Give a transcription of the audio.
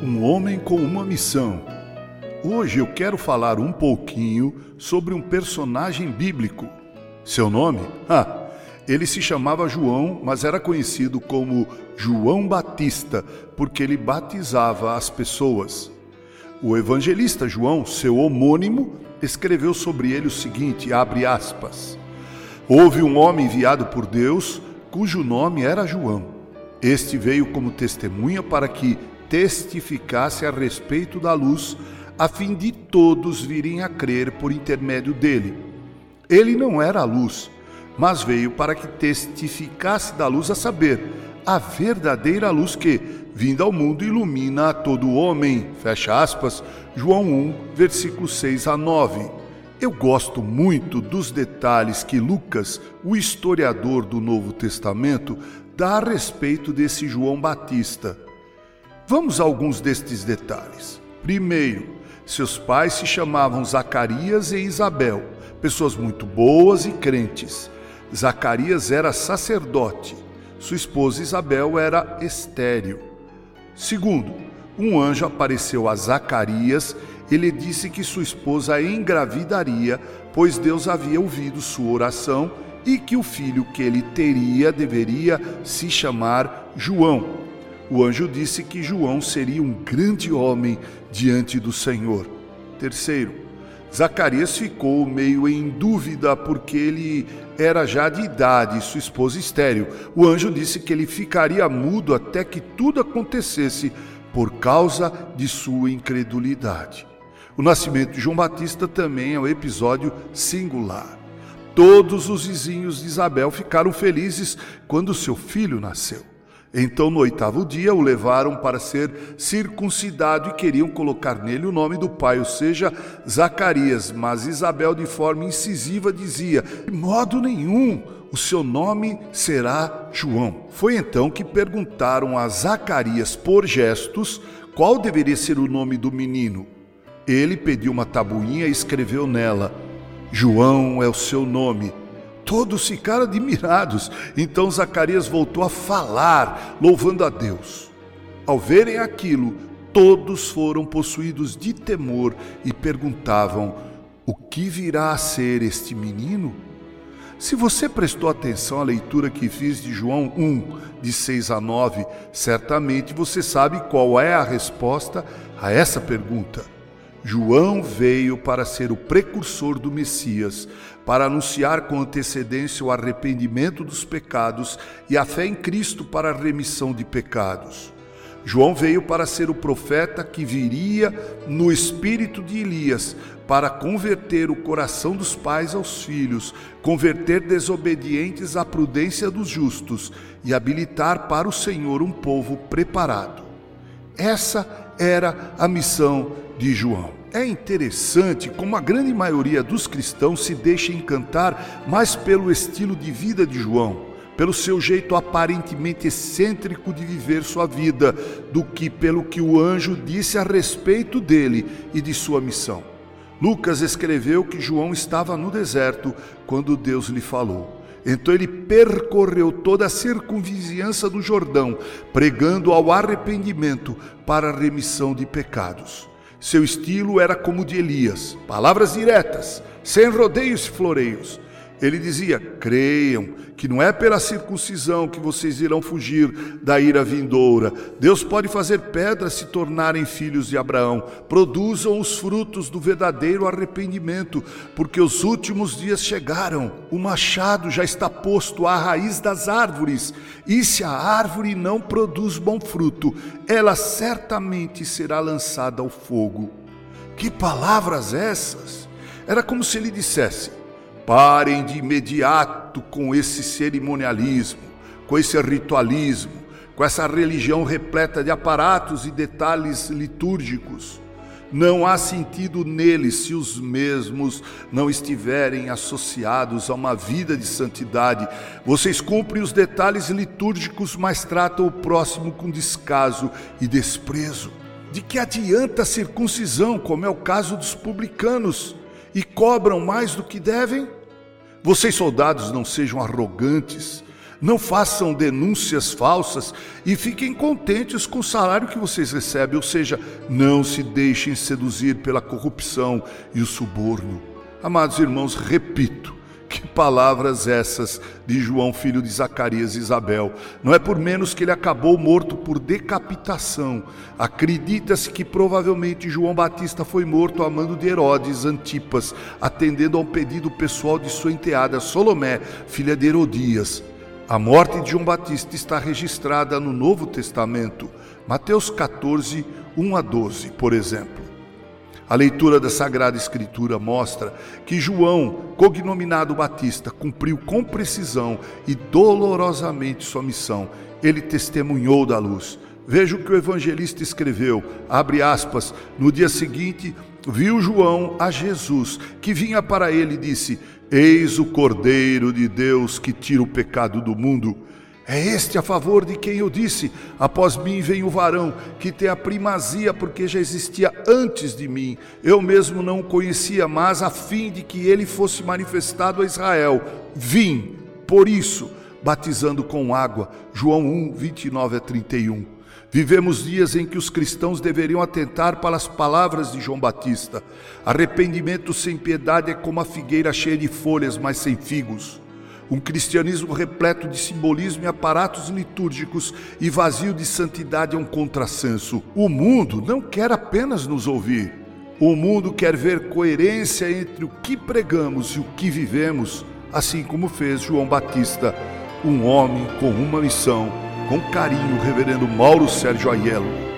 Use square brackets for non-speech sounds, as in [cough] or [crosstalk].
Um homem com uma missão. Hoje eu quero falar um pouquinho sobre um personagem bíblico. Seu nome? [laughs] Ah, ele se chamava João, mas era conhecido como João Batista, porque ele batizava as pessoas. O evangelista João, seu homônimo, escreveu sobre ele o seguinte: abre aspas. Houve um homem enviado por Deus, cujo nome era João. Este veio como testemunha para que testificasse a respeito da luz, a fim de todos virem a crer por intermédio dele. Ele não era a luz, mas veio para que testificasse da luz, a saber, a verdadeira luz que, vinda ao mundo, ilumina a todo homem. Fecha aspas, João 1, versículos 6 a 9. Eu gosto muito dos detalhes que Lucas, o historiador do Novo Testamento, dá a respeito desse João Batista. Vamos a alguns destes detalhes. Primeiro, seus pais se chamavam Zacarias e Isabel, pessoas muito boas e crentes. Zacarias era sacerdote, sua esposa Isabel era estéril. Segundo, um anjo apareceu a Zacarias e lhe disse que sua esposa engravidaria, pois Deus havia ouvido sua oração e que o filho que ele teria deveria se chamar João. O anjo disse que João seria um grande homem diante do Senhor. Terceiro, Zacarias ficou meio em dúvida porque ele era já de idade e sua esposa estéril. O anjo disse que ele ficaria mudo até que tudo acontecesse por causa de sua incredulidade. O nascimento de João Batista também é um episódio singular. Todos os vizinhos de Isabel ficaram felizes quando seu filho nasceu. Então, no oitavo dia, o levaram para ser circuncidado e queriam colocar nele o nome do pai, ou seja, Zacarias. Mas Isabel, de forma incisiva, dizia: De modo nenhum, o seu nome será João. Foi então que perguntaram a Zacarias, por gestos, qual deveria ser o nome do menino. Ele pediu uma tabuinha e escreveu nela: João é o seu nome. Todos ficaram admirados. Então Zacarias voltou a falar, louvando a Deus. Ao verem aquilo, todos foram possuídos de temor e perguntavam: O que virá a ser este menino? Se você prestou atenção à leitura que fiz de João 1, de 6 a 9, certamente você sabe qual é a resposta a essa pergunta. João veio para ser o precursor do Messias, para anunciar com antecedência o arrependimento dos pecados e a fé em Cristo para a remissão de pecados. João veio para ser o profeta que viria no espírito de Elias para converter o coração dos pais aos filhos, converter desobedientes à prudência dos justos e habilitar para o Senhor um povo preparado. Essa era a missão de João. É interessante como a grande maioria dos cristãos se deixa encantar mais pelo estilo de vida de João, pelo seu jeito aparentemente excêntrico de viver sua vida, do que pelo que o anjo disse a respeito dele e de sua missão. Lucas escreveu que João estava no deserto quando Deus lhe falou. Então ele percorreu toda a circunvizinhança do Jordão, pregando ao arrependimento para a remissão de pecados. Seu estilo era como de Elias, palavras diretas, sem rodeios e floreios. Ele dizia: creiam que não é pela circuncisão que vocês irão fugir da ira vindoura. Deus pode fazer pedras se tornarem filhos de Abraão. Produzam os frutos do verdadeiro arrependimento, porque os últimos dias chegaram. O machado já está posto à raiz das árvores, e se a árvore não produz bom fruto, ela certamente será lançada ao fogo. Que palavras essas! Era como se ele dissesse: Parem de imediato com esse cerimonialismo, com esse ritualismo, com essa religião repleta de aparatos e detalhes litúrgicos. Não há sentido neles se os mesmos não estiverem associados a uma vida de santidade. Vocês cumprem os detalhes litúrgicos, mas tratam o próximo com descaso e desprezo. De que adianta a circuncisão, como é o caso dos publicanos, e cobram mais do que devem? Vocês, soldados, não sejam arrogantes. Não façam denúncias falsas e fiquem contentes com o salário que vocês recebem, ou seja, não se deixem seduzir pela corrupção e o suborno. Amados irmãos, repito, palavras essas de João, filho de Zacarias e Isabel. Não é por menos que ele acabou morto por decapitação. Acredita-se que provavelmente João Batista foi morto a mando de Herodes Antipas, atendendo a um pedido pessoal de sua enteada Solomé, filha de Herodias. A morte de João Batista está registrada no Novo Testamento, Mateus 14, 1 a 12, por exemplo. A leitura da Sagrada Escritura mostra que João, cognominado Batista, cumpriu com precisão e dolorosamente sua missão. Ele testemunhou da luz. Veja o que o evangelista escreveu, abre aspas, no dia seguinte, viu João a Jesus, que vinha para ele e disse: Eis o Cordeiro de Deus que tira o pecado do mundo. É este a favor de quem eu disse: Após mim vem o varão, que tem a primazia, porque já existia antes de mim. Eu mesmo não o conhecia, mas a fim de que ele fosse manifestado a Israel, vim, por isso, batizando com água. João 1, 29 a 31. Vivemos dias em que os cristãos deveriam atentar para as palavras de João Batista. Arrependimento sem piedade é como a figueira cheia de folhas, mas sem figos. Um cristianismo repleto de simbolismo e aparatos litúrgicos e vazio de santidade é um contrassenso. O mundo não quer apenas nos ouvir. O mundo quer ver coerência entre o que pregamos e o que vivemos, assim como fez João Batista, um homem com uma missão. Com carinho, Reverendo Mauro Sérgio Aiello.